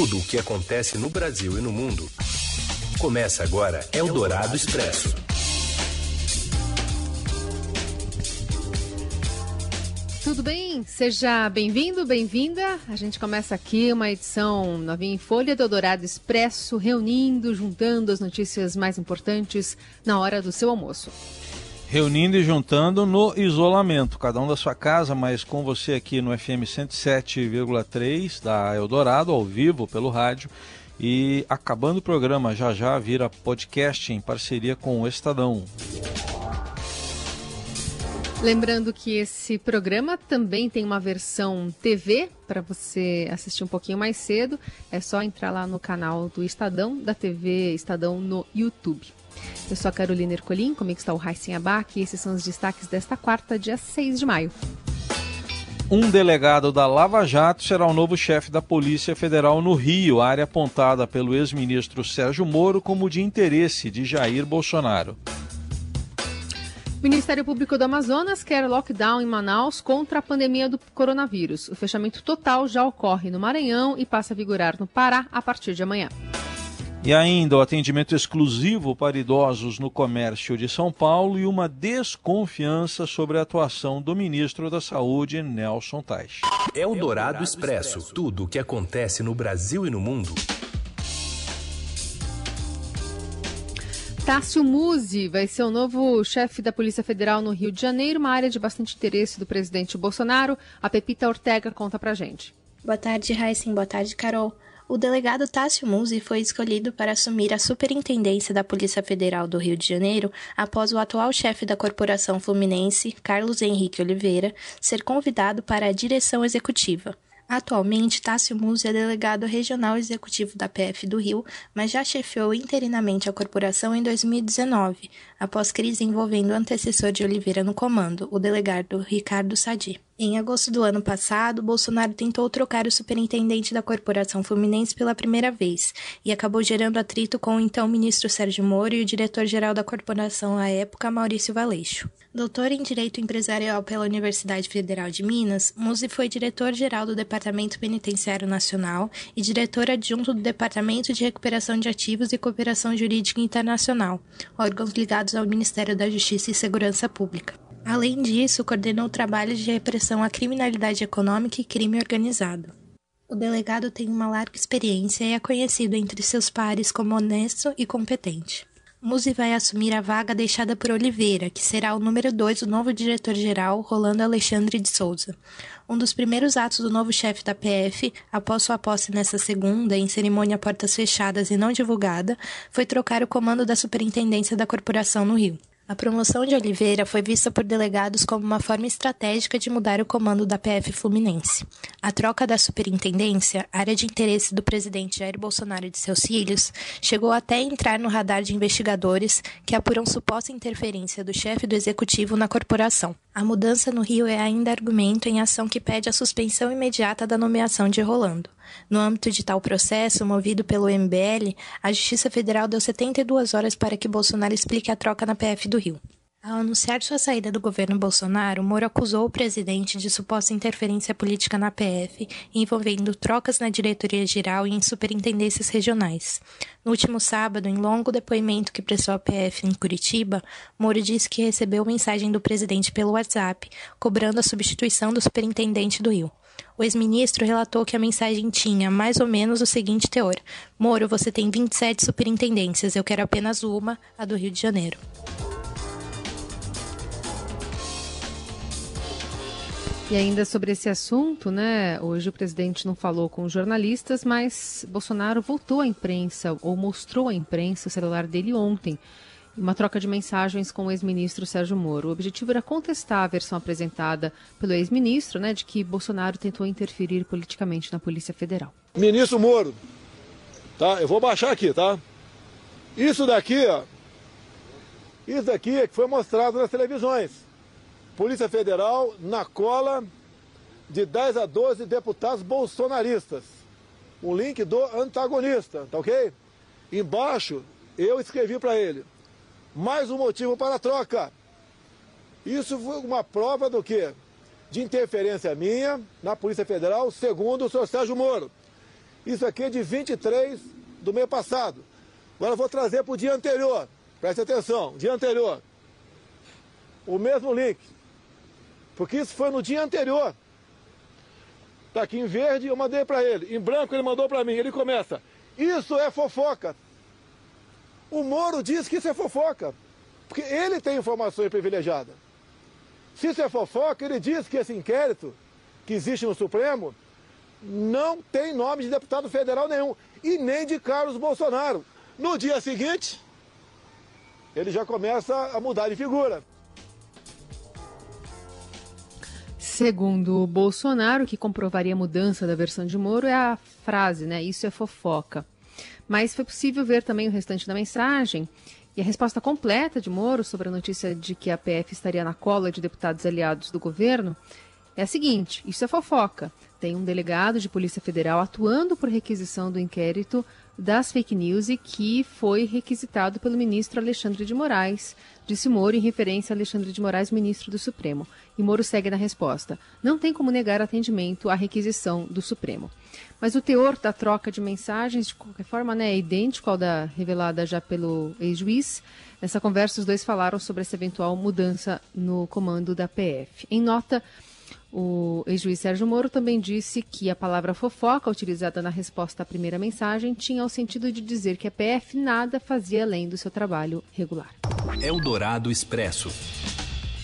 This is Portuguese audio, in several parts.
Tudo o que acontece no Brasil e no mundo. Começa agora Eldorado Expresso. Tudo bem? Seja bem-vindo, bem-vinda. A gente começa aqui uma edição novinha em Folha do Eldorado Expresso, reunindo, juntando as notícias mais importantes na hora do seu almoço reunindo e juntando no isolamento, cada um da sua casa, mas com você aqui no FM 107,3 da Eldorado, ao vivo pelo rádio. E acabando o programa, já já vira podcast em parceria com o Estadão. Lembrando que esse programa também tem uma versão TV para você assistir um pouquinho mais cedo. É só entrar lá no canal do Estadão, da TV Estadão no YouTube. Eu sou a Carolina Ercolim, comigo está o Raíssen Abac e esses são os destaques desta quarta, dia 6 de maio. Um delegado da Lava Jato será o novo chefe da Polícia Federal no Rio, área apontada pelo ex-ministro Sérgio Moro como de interesse de Jair Bolsonaro. O Ministério Público do Amazonas quer lockdown em Manaus contra a pandemia do coronavírus. O fechamento total já ocorre no Maranhão e passa a vigorar no Pará a partir de amanhã. E ainda o atendimento exclusivo para idosos no comércio de São Paulo e uma desconfiança sobre a atuação do ministro da Saúde, Nelson Tais. É o Dourado Expresso. Tudo o que acontece no Brasil e no mundo. Tássio Musi vai ser o novo chefe da Polícia Federal no Rio de Janeiro, uma área de bastante interesse do presidente Bolsonaro. A Pepita Ortega conta pra gente. Boa tarde, Raíssen. Boa tarde, Carol. O delegado Tássio Musi foi escolhido para assumir a superintendência da Polícia Federal do Rio de Janeiro após o atual chefe da Corporação Fluminense, Carlos Henrique Oliveira, ser convidado para a direção executiva. Atualmente, Tássio Musi é delegado regional executivo da PF do Rio, mas já chefiou interinamente a corporação em 2019, após crise envolvendo o antecessor de Oliveira no comando, o delegado Ricardo Sadi. Em agosto do ano passado, Bolsonaro tentou trocar o superintendente da Corporação Fluminense pela primeira vez e acabou gerando atrito com o então ministro Sérgio Moro e o diretor-geral da corporação à época, Maurício Valeixo. Doutor em Direito Empresarial pela Universidade Federal de Minas, Musi foi diretor-geral do Departamento Penitenciário Nacional e diretor adjunto do Departamento de Recuperação de Ativos e Cooperação Jurídica Internacional, órgãos ligados ao Ministério da Justiça e Segurança Pública. Além disso, coordenou trabalhos de repressão à criminalidade econômica e crime organizado. O delegado tem uma larga experiência e é conhecido entre seus pares como honesto e competente. Musi vai assumir a vaga deixada por Oliveira, que será o número 2 do novo diretor-geral, Rolando Alexandre de Souza. Um dos primeiros atos do novo chefe da PF, após sua posse nessa segunda, em cerimônia a portas fechadas e não divulgada, foi trocar o comando da superintendência da corporação no Rio. A promoção de Oliveira foi vista por delegados como uma forma estratégica de mudar o comando da PF Fluminense. A troca da superintendência, área de interesse do presidente Jair Bolsonaro e de seus filhos, chegou até a entrar no radar de investigadores que apuram suposta interferência do chefe do executivo na corporação. A mudança no Rio é ainda argumento em ação que pede a suspensão imediata da nomeação de Rolando. No âmbito de tal processo, movido pelo MBL, a Justiça Federal deu 72 horas para que Bolsonaro explique a troca na PF do Rio. Ao anunciar sua saída do governo Bolsonaro, Moro acusou o presidente de suposta interferência política na PF, envolvendo trocas na diretoria geral e em superintendências regionais. No último sábado, em longo depoimento que prestou à PF em Curitiba, Moro disse que recebeu mensagem do presidente pelo WhatsApp, cobrando a substituição do superintendente do Rio. O ex-ministro relatou que a mensagem tinha mais ou menos o seguinte teor: Moro, você tem 27 superintendências, eu quero apenas uma, a do Rio de Janeiro. E ainda sobre esse assunto, né? Hoje o presidente não falou com jornalistas, mas Bolsonaro voltou à imprensa ou mostrou à imprensa o celular dele ontem. Uma troca de mensagens com o ex-ministro Sérgio Moro. O objetivo era contestar a versão apresentada pelo ex-ministro, né, de que Bolsonaro tentou interferir politicamente na Polícia Federal. Ministro Moro, tá? Eu vou baixar aqui, tá? Isso daqui, ó. Isso daqui é que foi mostrado nas televisões. Polícia Federal na cola de 10 a 12 deputados bolsonaristas. Um link do antagonista, tá ok? Embaixo eu escrevi para ele. Mais um motivo para a troca. Isso foi uma prova do quê? De interferência minha na Polícia Federal, segundo o senhor Sérgio Moro. Isso aqui é de 23 do mês passado. Agora eu vou trazer para o dia anterior. Preste atenção, dia anterior. O mesmo link. Porque isso foi no dia anterior. Está aqui em verde, eu mandei para ele. Em branco ele mandou para mim. Ele começa. Isso é fofoca. O Moro diz que isso é fofoca. Porque ele tem informações privilegiadas. Se isso é fofoca, ele diz que esse inquérito que existe no Supremo não tem nome de deputado federal nenhum. E nem de Carlos Bolsonaro. No dia seguinte, ele já começa a mudar de figura. Segundo o Bolsonaro, o que comprovaria a mudança da versão de Moro é a frase, né? Isso é fofoca. Mas foi possível ver também o restante da mensagem e a resposta completa de Moro sobre a notícia de que a PF estaria na cola de deputados aliados do governo é a seguinte: isso é fofoca. Tem um delegado de Polícia Federal atuando por requisição do inquérito das fake news e que foi requisitado pelo ministro Alexandre de Moraes, disse Moro em referência a Alexandre de Moraes, ministro do Supremo. E Moro segue na resposta: não tem como negar atendimento à requisição do Supremo. Mas o teor da troca de mensagens, de qualquer forma, né, é idêntico ao da revelada já pelo ex-juiz. Nessa conversa, os dois falaram sobre essa eventual mudança no comando da PF. Em nota, o ex-juiz Sérgio Moro também disse que a palavra fofoca, utilizada na resposta à primeira mensagem, tinha o sentido de dizer que a PF nada fazia além do seu trabalho regular. Eldorado Expresso.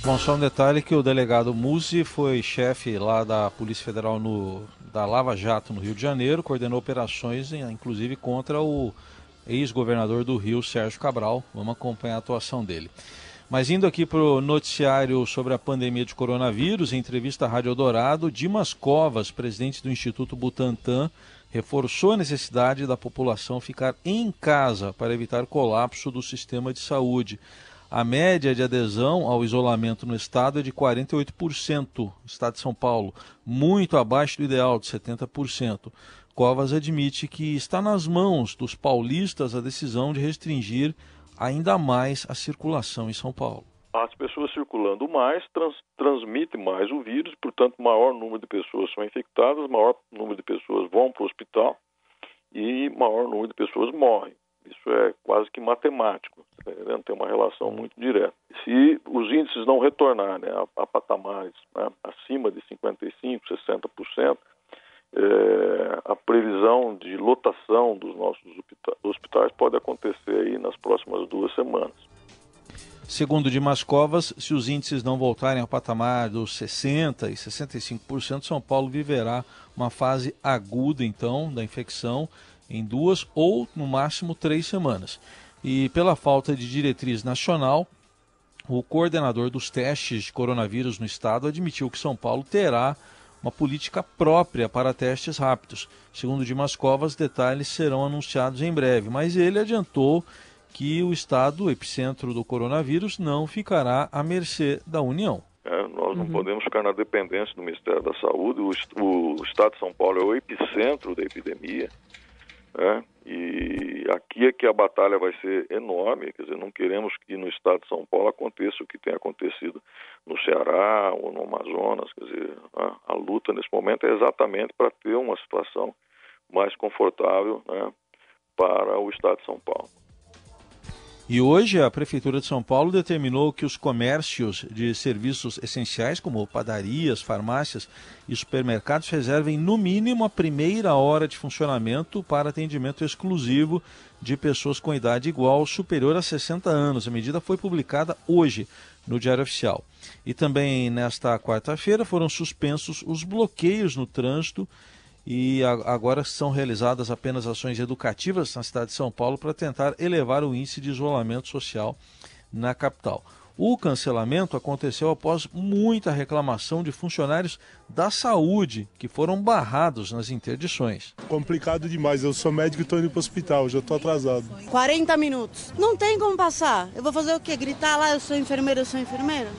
Bom, só um detalhe que o delegado Musi foi chefe lá da Polícia Federal no, da Lava Jato no Rio de Janeiro, coordenou operações, inclusive contra o ex-governador do Rio, Sérgio Cabral. Vamos acompanhar a atuação dele. Mas indo aqui para o noticiário sobre a pandemia de coronavírus, em entrevista à Rádio Eldorado, Dimas Covas, presidente do Instituto Butantan, reforçou a necessidade da população ficar em casa para evitar colapso do sistema de saúde. A média de adesão ao isolamento no estado é de 48%, no estado de São Paulo, muito abaixo do ideal de 70%. Covas admite que está nas mãos dos paulistas a decisão de restringir ainda mais a circulação em São Paulo. As pessoas circulando mais trans, transmitem mais o vírus, portanto, maior número de pessoas são infectadas, maior número de pessoas vão para o hospital e maior número de pessoas morrem. Isso é quase que matemático, tá tem uma relação muito direta. Se os índices não retornarem a, a patamares né, acima de 55%, 60%, é, a previsão de lotação dos nossos hospitais pode acontecer aí nas próximas duas semanas. Segundo Dimas Covas, se os índices não voltarem ao patamar dos 60% e 65%, São Paulo viverá uma fase aguda, então, da infecção em duas ou, no máximo, três semanas. E pela falta de diretriz nacional, o coordenador dos testes de coronavírus no estado admitiu que São Paulo terá uma política própria para testes rápidos. Segundo Dimas Covas, detalhes serão anunciados em breve, mas ele adiantou que o estado, epicentro do coronavírus, não ficará à mercê da União. É, nós não uhum. podemos ficar na dependência do Ministério da Saúde. O, o, Estado de São Paulo é o epicentro da epidemia. Né? E aqui é que a batalha vai ser enorme, quer dizer, não queremos que no estado de São Paulo aconteça o que tem acontecido no Ceará ou no Amazonas, quer dizer, a, a luta nesse momento é exatamente para ter uma situação mais confortável né, para o estado de São Paulo. E hoje a Prefeitura de São Paulo determinou que os comércios de serviços essenciais, como padarias, farmácias e supermercados, reservem no mínimo a primeira hora de funcionamento para atendimento exclusivo de pessoas com idade igual ou superior a 60 anos. A medida foi publicada hoje no Diário Oficial. E também nesta quarta-feira foram suspensos os bloqueios no trânsito e agora são realizadas apenas ações educativas na cidade de São Paulo para tentar elevar o índice de isolamento social na capital. O cancelamento aconteceu após muita reclamação de funcionários da saúde que foram barrados nas interdições. Complicado demais, eu sou médico e estou indo para o hospital, já estou atrasado. 40 minutos, não tem como passar. Eu vou fazer o quê? Gritar lá, eu sou enfermeira, eu sou enfermeira?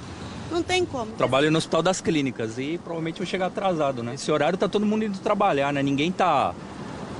Não tem como. Trabalho no Hospital das Clínicas e provavelmente vou chegar atrasado, né? Esse horário tá todo mundo indo trabalhar, né? Ninguém tá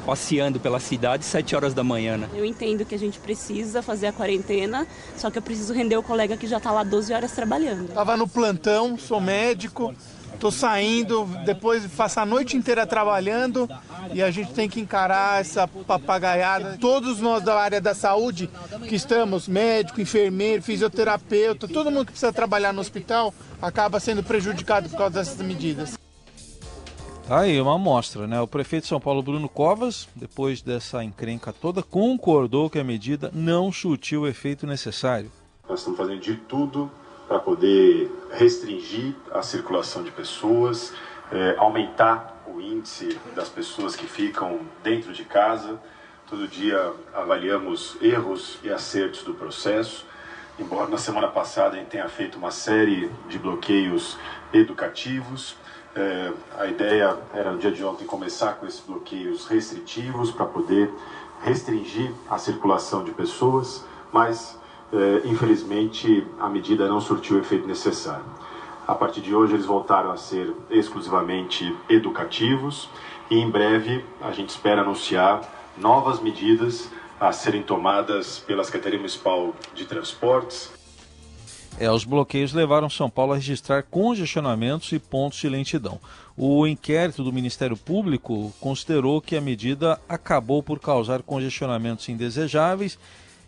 passeando pela cidade às 7 horas da manhã, né? Eu entendo que a gente precisa fazer a quarentena, só que eu preciso render o colega que já tá lá 12 horas trabalhando. Tava no plantão, sou médico, Tô saindo, depois faço a noite inteira trabalhando e a gente tem que encarar essa papagaiada. Todos nós da área da saúde que estamos, médico, enfermeiro, fisioterapeuta, todo mundo que precisa trabalhar no hospital acaba sendo prejudicado por causa dessas medidas. Tá aí uma amostra, né? O prefeito de São Paulo, Bruno Covas, depois dessa encrenca toda, concordou que a medida não surtiu o efeito necessário. Nós estamos fazendo de tudo para poder restringir a circulação de pessoas, é, aumentar o índice das pessoas que ficam dentro de casa. Todo dia avaliamos erros e acertos do processo. Embora na semana passada a gente tenha feito uma série de bloqueios educativos, é, a ideia era no dia de ontem começar com esses bloqueios restritivos para poder restringir a circulação de pessoas, mas é, infelizmente a medida não surtiu o efeito necessário. A partir de hoje eles voltaram a ser exclusivamente educativos e em breve a gente espera anunciar novas medidas a serem tomadas pela Secretaria Municipal de Transportes. É, os bloqueios levaram São Paulo a registrar congestionamentos e pontos de lentidão. O inquérito do Ministério Público considerou que a medida acabou por causar congestionamentos indesejáveis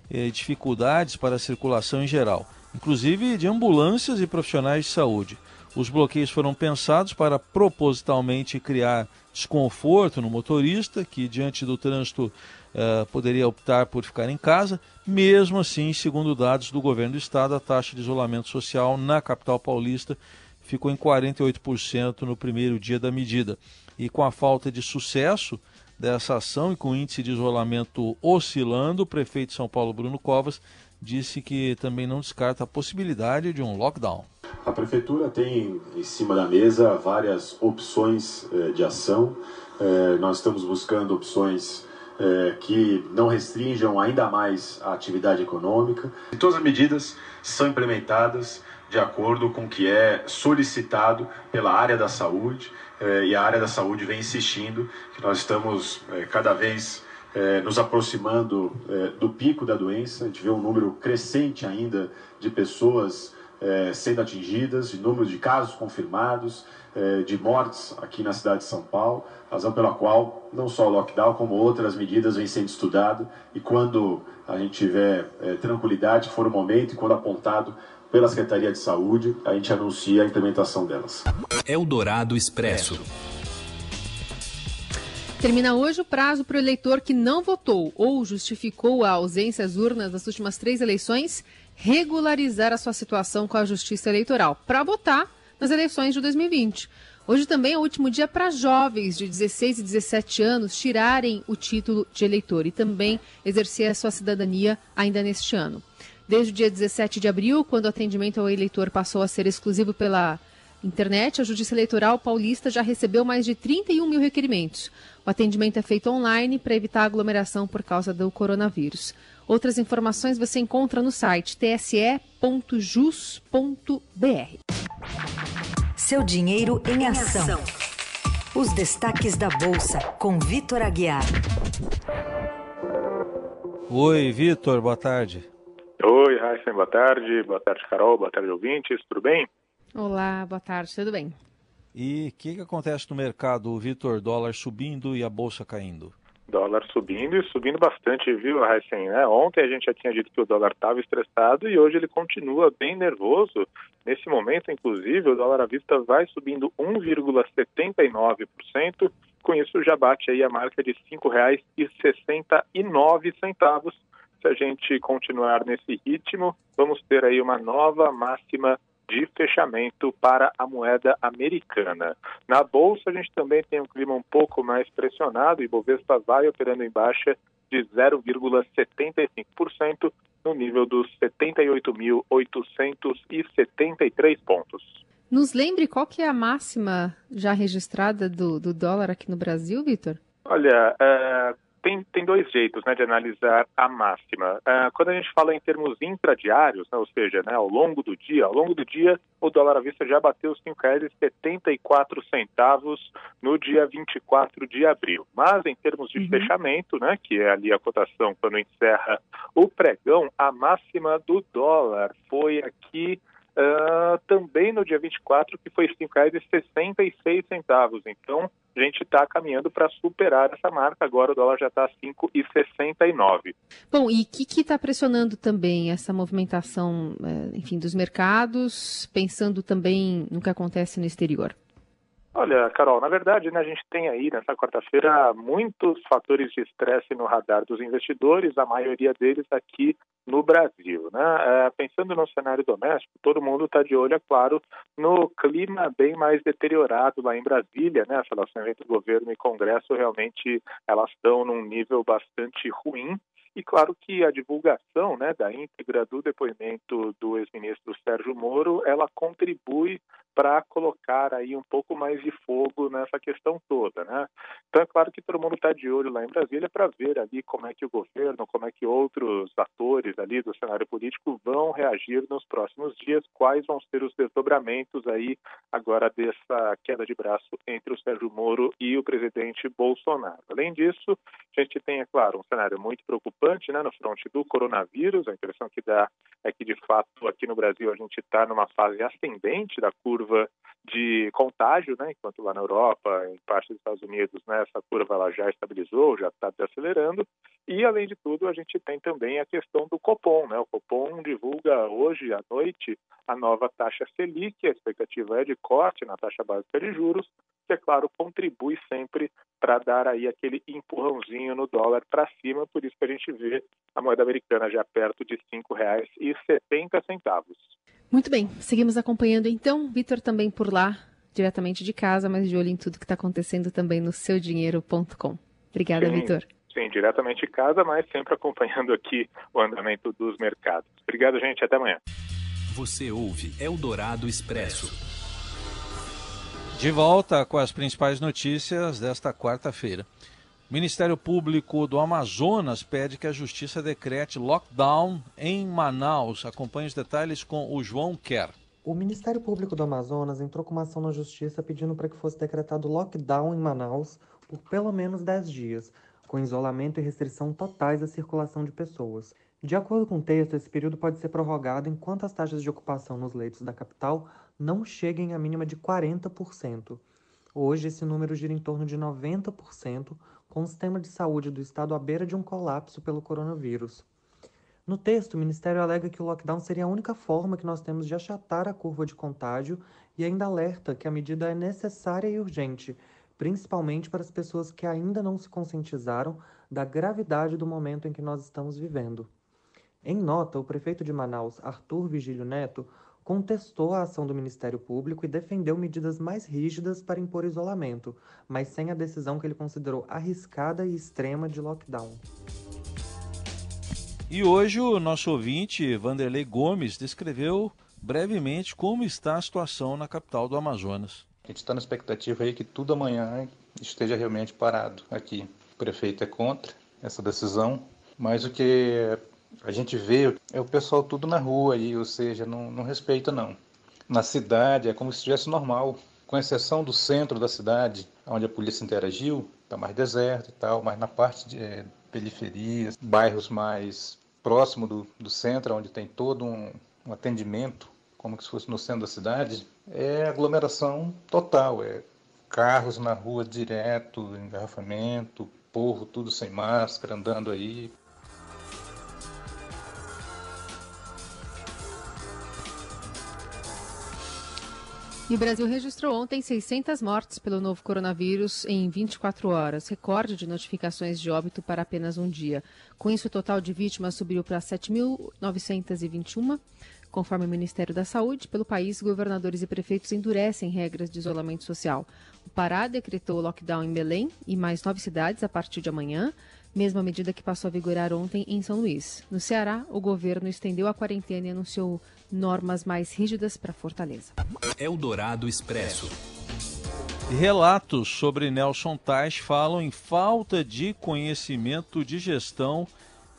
e dificuldades para a circulação em geral, inclusive de ambulâncias e profissionais de saúde. Os bloqueios foram pensados para propositalmente criar desconforto no motorista, que diante do trânsito uh, poderia optar por ficar em casa. Mesmo assim, segundo dados do governo do estado, a taxa de isolamento social na capital paulista ficou em 48% no primeiro dia da medida. E com a falta de sucesso dessa ação e com índice de isolamento oscilando, o prefeito de São Paulo, Bruno Covas, disse que também não descarta a possibilidade de um lockdown. A prefeitura tem em cima da mesa várias opções eh, de ação. Eh, nós estamos buscando opções é, que não restringam ainda mais a atividade econômica. E todas as medidas são implementadas de acordo com o que é solicitado pela área da saúde é, e a área da saúde vem insistindo que nós estamos é, cada vez é, nos aproximando do pico da doença. A gente vê um número crescente ainda de pessoas sendo atingidas, de número de casos confirmados, de mortes aqui na cidade de São Paulo, razão pela qual não só o lockdown, como outras medidas vêm sendo estudado e quando a gente tiver tranquilidade, for o momento e quando apontado pela Secretaria de Saúde, a gente anuncia a implementação delas. Eldorado Expresso. Termina hoje o prazo para o eleitor que não votou ou justificou a ausência às urnas das últimas três eleições regularizar a sua situação com a Justiça Eleitoral para votar nas eleições de 2020. Hoje também é o último dia para jovens de 16 e 17 anos tirarem o título de eleitor e também exercer a sua cidadania ainda neste ano. Desde o dia 17 de abril, quando o atendimento ao eleitor passou a ser exclusivo pela internet, a Justiça Eleitoral Paulista já recebeu mais de 31 mil requerimentos. O atendimento é feito online para evitar aglomeração por causa do coronavírus. Outras informações você encontra no site tse.jus.br. Seu dinheiro em ação. Os destaques da Bolsa, com Vitor Aguiar. Oi, Vitor, boa tarde. Oi, Raíssa, boa tarde. Boa tarde, Carol. Boa tarde, ouvintes. Tudo bem? Olá, boa tarde, tudo bem. E o que, que acontece no mercado, Vitor? Dólar subindo e a bolsa caindo? Dólar subindo e subindo bastante, viu, Heisen? Né? Ontem a gente já tinha dito que o dólar estava estressado e hoje ele continua bem nervoso. Nesse momento, inclusive, o dólar à vista vai subindo 1,79%. Com isso, já bate aí a marca de R$ 5,69. Se a gente continuar nesse ritmo, vamos ter aí uma nova máxima de fechamento para a moeda americana. Na bolsa, a gente também tem um clima um pouco mais pressionado e Bovespa vai operando em baixa de 0,75% no nível dos 78.873 pontos. Nos lembre qual que é a máxima já registrada do, do dólar aqui no Brasil, Vitor? Olha, uh, tem, tem dois jeitos né, de analisar a máxima. Uh, quando a gente fala em termos intradiários, né, ou seja, né, ao longo do dia, ao longo do dia o dólar à vista já bateu os R$ 5,74 no dia 24 de abril. Mas em termos de uhum. fechamento, né, que é ali a cotação quando encerra o pregão, a máxima do dólar foi aqui uh, também no dia 24, que foi R$ 5,66. Então, a gente está caminhando para superar essa marca. Agora o dólar já está a 5,69. Bom, e o que está pressionando também essa movimentação, eh, enfim, dos mercados, pensando também no que acontece no exterior? Olha, Carol, na verdade, né, a gente tem aí nessa quarta-feira muitos fatores de estresse no radar dos investidores, a maioria deles aqui no Brasil. Né? É, pensando no cenário doméstico, todo mundo está de olho, é claro, no clima bem mais deteriorado lá em Brasília. Né? As relações entre governo e Congresso realmente elas estão num nível bastante ruim. E claro que a divulgação né, da íntegra do depoimento do ex-ministro Sérgio Moro, ela contribui para colocar aí um pouco mais de fogo nessa questão toda, né? Então é claro que todo mundo está de olho lá em Brasília para ver ali como é que o governo, como é que outros atores ali do cenário político vão reagir nos próximos dias, quais vão ser os desdobramentos aí agora dessa queda de braço entre o Sérgio Moro e o presidente Bolsonaro. Além disso, a gente tem, é claro, um cenário muito preocupante, né, no fronte do coronavírus. A impressão que dá é que de fato aqui no Brasil a gente está numa fase ascendente da curva de contágio, né, enquanto lá na Europa, em parte dos Estados Unidos, né, essa curva ela já estabilizou, já está desacelerando. E, além de tudo, a gente tem também a questão do Copom. Né? O Copom divulga hoje à noite a nova taxa Selic, a expectativa é de corte na taxa básica de juros, que, é claro, contribui sempre para dar aí aquele empurrãozinho no dólar para cima, por isso que a gente vê a moeda americana já perto de R$ 5,70. Muito bem, seguimos acompanhando então. Vitor também por lá, diretamente de casa, mas de olho em tudo que está acontecendo também no seudinheiro.com. Obrigada, Vitor. Sim, diretamente de casa, mas sempre acompanhando aqui o andamento dos mercados. Obrigado, gente. Até amanhã. Você ouve Eldorado Expresso. De volta com as principais notícias desta quarta-feira. O Ministério Público do Amazonas pede que a Justiça decrete lockdown em Manaus. Acompanhe os detalhes com o João Quer. O Ministério Público do Amazonas entrou com uma ação na Justiça pedindo para que fosse decretado lockdown em Manaus por pelo menos 10 dias, com isolamento e restrição totais à circulação de pessoas. De acordo com o texto, esse período pode ser prorrogado enquanto as taxas de ocupação nos leitos da capital não cheguem à mínima de 40%. Hoje, esse número gira em torno de 90%, com o sistema de saúde do estado à beira de um colapso pelo coronavírus. No texto, o Ministério alega que o lockdown seria a única forma que nós temos de achatar a curva de contágio e ainda alerta que a medida é necessária e urgente, principalmente para as pessoas que ainda não se conscientizaram da gravidade do momento em que nós estamos vivendo. Em nota, o prefeito de Manaus, Arthur Vigílio Neto, contestou a ação do Ministério Público e defendeu medidas mais rígidas para impor isolamento, mas sem a decisão que ele considerou arriscada e extrema de lockdown. E hoje o nosso ouvinte, Vanderlei Gomes, descreveu brevemente como está a situação na capital do Amazonas. A gente está na expectativa aí que tudo amanhã esteja realmente parado aqui. O prefeito é contra essa decisão, mas o que a gente vê é o pessoal tudo na rua aí, ou seja, não, não respeita não. Na cidade é como se estivesse normal, com exceção do centro da cidade, onde a polícia interagiu, está mais deserto e tal, mas na parte de é, periferias, bairros mais próximo do, do centro, onde tem todo um, um atendimento, como se fosse no centro da cidade, é aglomeração total, é carros na rua direto, engarrafamento, povo tudo sem máscara, andando aí, E o Brasil registrou ontem 600 mortes pelo novo coronavírus em 24 horas, recorde de notificações de óbito para apenas um dia. Com isso, o total de vítimas subiu para 7.921. Conforme o Ministério da Saúde, pelo país, governadores e prefeitos endurecem regras de isolamento social. O Pará decretou lockdown em Belém e mais nove cidades a partir de amanhã mesma medida que passou a vigorar ontem em São Luís. No Ceará, o governo estendeu a quarentena e anunciou normas mais rígidas para Fortaleza. Eldorado Expresso. Relatos sobre Nelson Tais falam em falta de conhecimento de gestão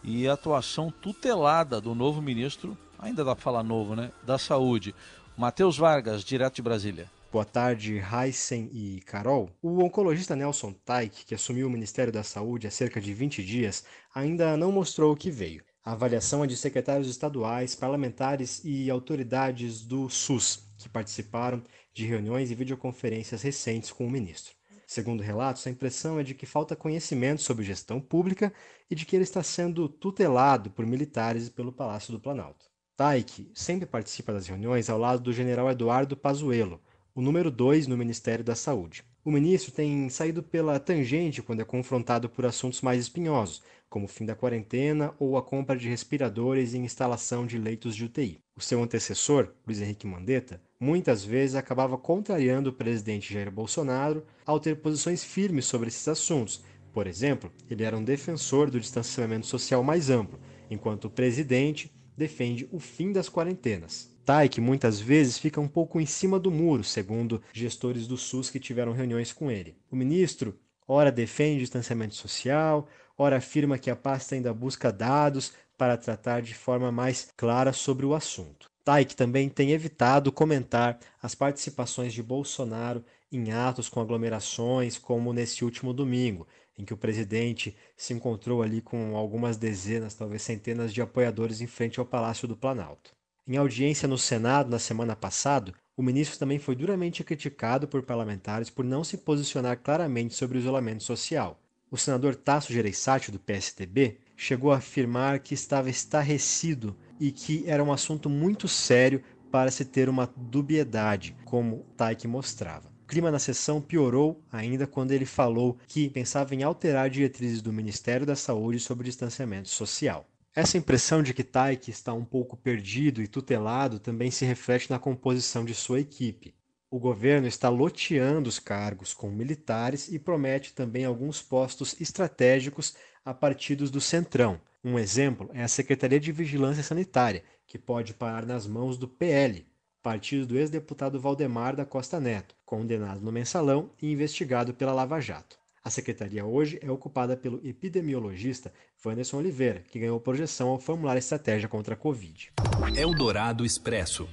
e atuação tutelada do novo ministro, ainda dá para falar novo, né? Da Saúde. Matheus Vargas, direto de Brasília. Boa tarde, Heisen e Carol. O oncologista Nelson Taik, que assumiu o Ministério da Saúde há cerca de 20 dias, ainda não mostrou o que veio. A avaliação é de secretários estaduais, parlamentares e autoridades do SUS que participaram de reuniões e videoconferências recentes com o ministro. Segundo relatos, a impressão é de que falta conhecimento sobre gestão pública e de que ele está sendo tutelado por militares e pelo Palácio do Planalto. Taik sempre participa das reuniões ao lado do general Eduardo Pazuello, o número 2 no Ministério da Saúde. O ministro tem saído pela tangente quando é confrontado por assuntos mais espinhosos, como o fim da quarentena ou a compra de respiradores e instalação de leitos de UTI. O seu antecessor, Luiz Henrique Mandetta, muitas vezes acabava contrariando o presidente Jair Bolsonaro ao ter posições firmes sobre esses assuntos. Por exemplo, ele era um defensor do distanciamento social mais amplo, enquanto o presidente defende o fim das quarentenas. Taik muitas vezes fica um pouco em cima do muro, segundo gestores do SUS que tiveram reuniões com ele. O ministro ora defende distanciamento social, ora afirma que a pasta ainda busca dados para tratar de forma mais clara sobre o assunto. Taik também tem evitado comentar as participações de Bolsonaro em atos com aglomerações, como nesse último domingo, em que o presidente se encontrou ali com algumas dezenas, talvez centenas de apoiadores em frente ao Palácio do Planalto. Em audiência no Senado na semana passada, o ministro também foi duramente criticado por parlamentares por não se posicionar claramente sobre o isolamento social. O senador Tasso Gereissati, do PSDB, chegou a afirmar que estava estarrecido e que era um assunto muito sério para se ter uma dubiedade, como Taik mostrava. O clima na sessão piorou ainda quando ele falou que pensava em alterar diretrizes do Ministério da Saúde sobre distanciamento social. Essa impressão de que Taik está um pouco perdido e tutelado também se reflete na composição de sua equipe. O governo está loteando os cargos com militares e promete também alguns postos estratégicos a partidos do Centrão, um exemplo é a Secretaria de Vigilância Sanitária, que pode parar nas mãos do PL, partido do ex-deputado Valdemar da Costa Neto, condenado no mensalão e investigado pela Lava Jato. A secretaria hoje é ocupada pelo epidemiologista Wanderson Oliveira, que ganhou projeção ao formular estratégia contra a Covid. Eldorado Expresso.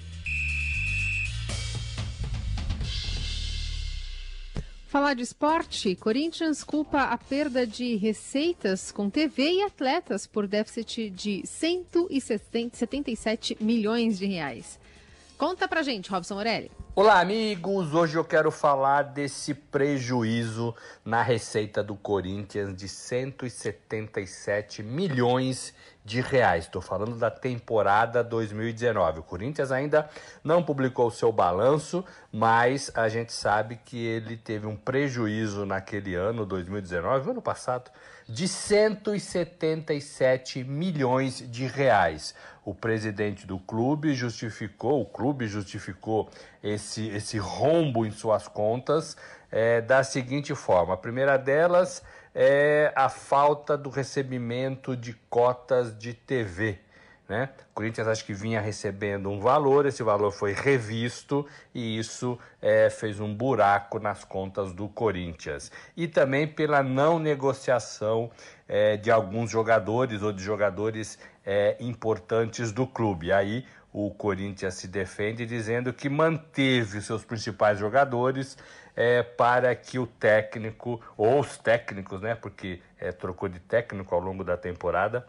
Falar de esporte, Corinthians culpa a perda de receitas com TV e atletas por déficit de 177 milhões de reais. Conta pra gente, Robson Morelli. Olá, amigos! Hoje eu quero falar desse prejuízo na receita do Corinthians de 177 milhões de reais. Estou falando da temporada 2019. O Corinthians ainda não publicou o seu balanço, mas a gente sabe que ele teve um prejuízo naquele ano, 2019, ano passado, de 177 milhões de reais. O presidente do clube justificou, o clube justificou esse, esse rombo em suas contas é, da seguinte forma: a primeira delas é a falta do recebimento de cotas de TV. Né? O Corinthians acho que vinha recebendo um valor, esse valor foi revisto e isso é, fez um buraco nas contas do Corinthians. E também pela não negociação é, de alguns jogadores ou de jogadores é, importantes do clube. Aí o Corinthians se defende dizendo que manteve seus principais jogadores é, para que o técnico, ou os técnicos, né, porque é, trocou de técnico ao longo da temporada,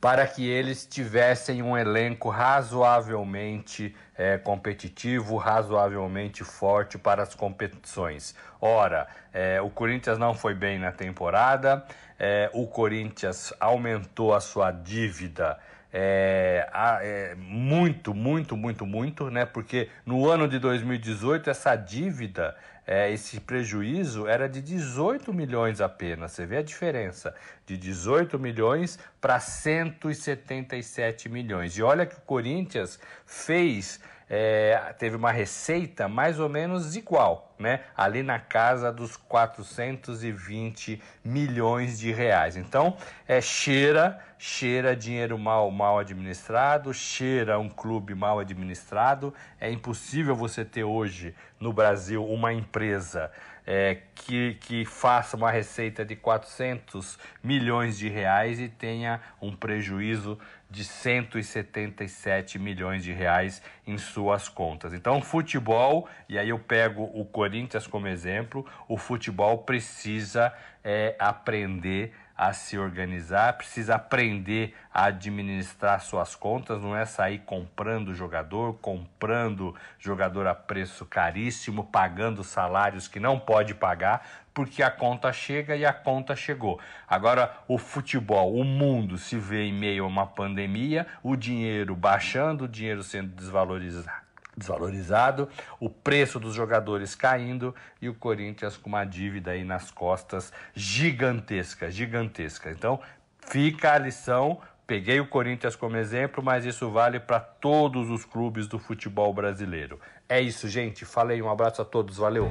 para que eles tivessem um elenco razoavelmente é, competitivo, razoavelmente forte para as competições. Ora, é, o Corinthians não foi bem na temporada, é, o Corinthians aumentou a sua dívida é, é, muito, muito, muito, muito, né? Porque no ano de 2018 essa dívida, é, esse prejuízo era de 18 milhões apenas. Você vê a diferença de 18 milhões para 177 milhões. E olha que o Corinthians fez é, teve uma receita mais ou menos igual, né? Ali na casa dos 420 milhões de reais. Então, é, cheira, cheira dinheiro mal, mal administrado, cheira um clube mal administrado. É impossível você ter hoje no Brasil uma empresa é, que, que faça uma receita de 400 milhões de reais e tenha um prejuízo de 177 milhões de reais em suas contas. Então, futebol, e aí eu pego o Corinthians como exemplo, o futebol precisa é, aprender a se organizar, precisa aprender a administrar suas contas, não é sair comprando jogador, comprando jogador a preço caríssimo, pagando salários que não pode pagar, porque a conta chega e a conta chegou. Agora, o futebol, o mundo se vê em meio a uma pandemia, o dinheiro baixando, o dinheiro sendo desvalorizado desvalorizado, o preço dos jogadores caindo e o Corinthians com uma dívida aí nas costas gigantesca, gigantesca. Então, fica a lição. Peguei o Corinthians como exemplo, mas isso vale para todos os clubes do futebol brasileiro. É isso, gente. Falei, um abraço a todos, valeu.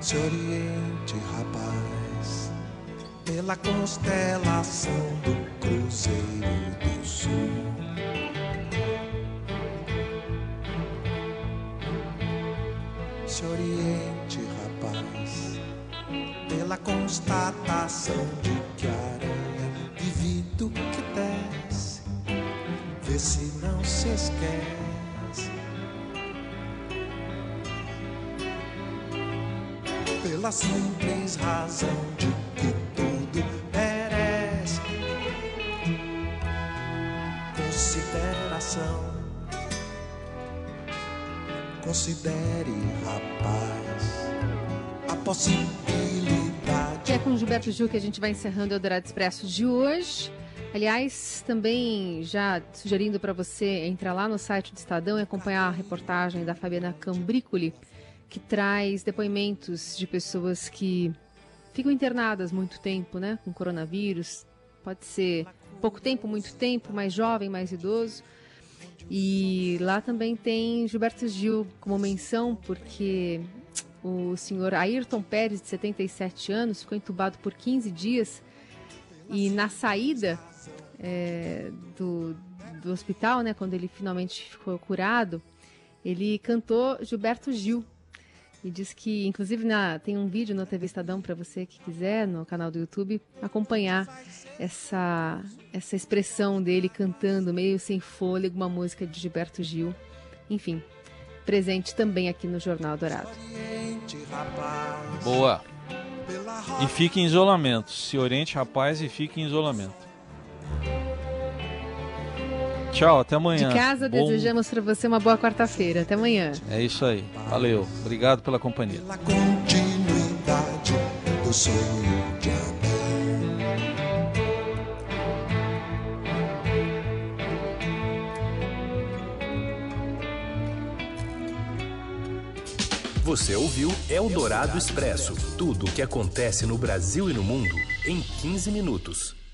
Se oriente, rapaz, pela constelação do Cruzeiro do Sul. Se oriente, rapaz, pela constatação de que a aranha de vidro que desce, vê se não se esquece. Pela simples razão de que tudo merece consideração. Considere, rapaz, a possibilidade. É com Gilberto Gil que a gente vai encerrando o Eldorado Expresso de hoje. Aliás, também já sugerindo para você entrar lá no site do Estadão e acompanhar a reportagem da Fabiana Cambricoli, que traz depoimentos de pessoas que ficam internadas muito tempo, né, com coronavírus. Pode ser pouco tempo, muito tempo, mais jovem, mais idoso. E lá também tem Gilberto Gil como menção, porque o senhor Ayrton Pérez, de 77 anos, ficou entubado por 15 dias e na saída é, do, do hospital, né, quando ele finalmente ficou curado, ele cantou Gilberto Gil. E diz que, inclusive, na, tem um vídeo no TV Estadão para você que quiser, no canal do YouTube, acompanhar essa, essa expressão dele cantando meio sem fôlego uma música de Gilberto Gil. Enfim, presente também aqui no Jornal Dourado. Boa. E fique em isolamento. Se oriente, rapaz, e fique em isolamento. Tchau, até amanhã. De casa, Bom... desejamos para você uma boa quarta-feira. Até amanhã. É isso aí. Valeu. Obrigado pela companhia. Pela continuidade do sonho de Você ouviu Eldorado Expresso tudo o que acontece no Brasil e no mundo em 15 minutos.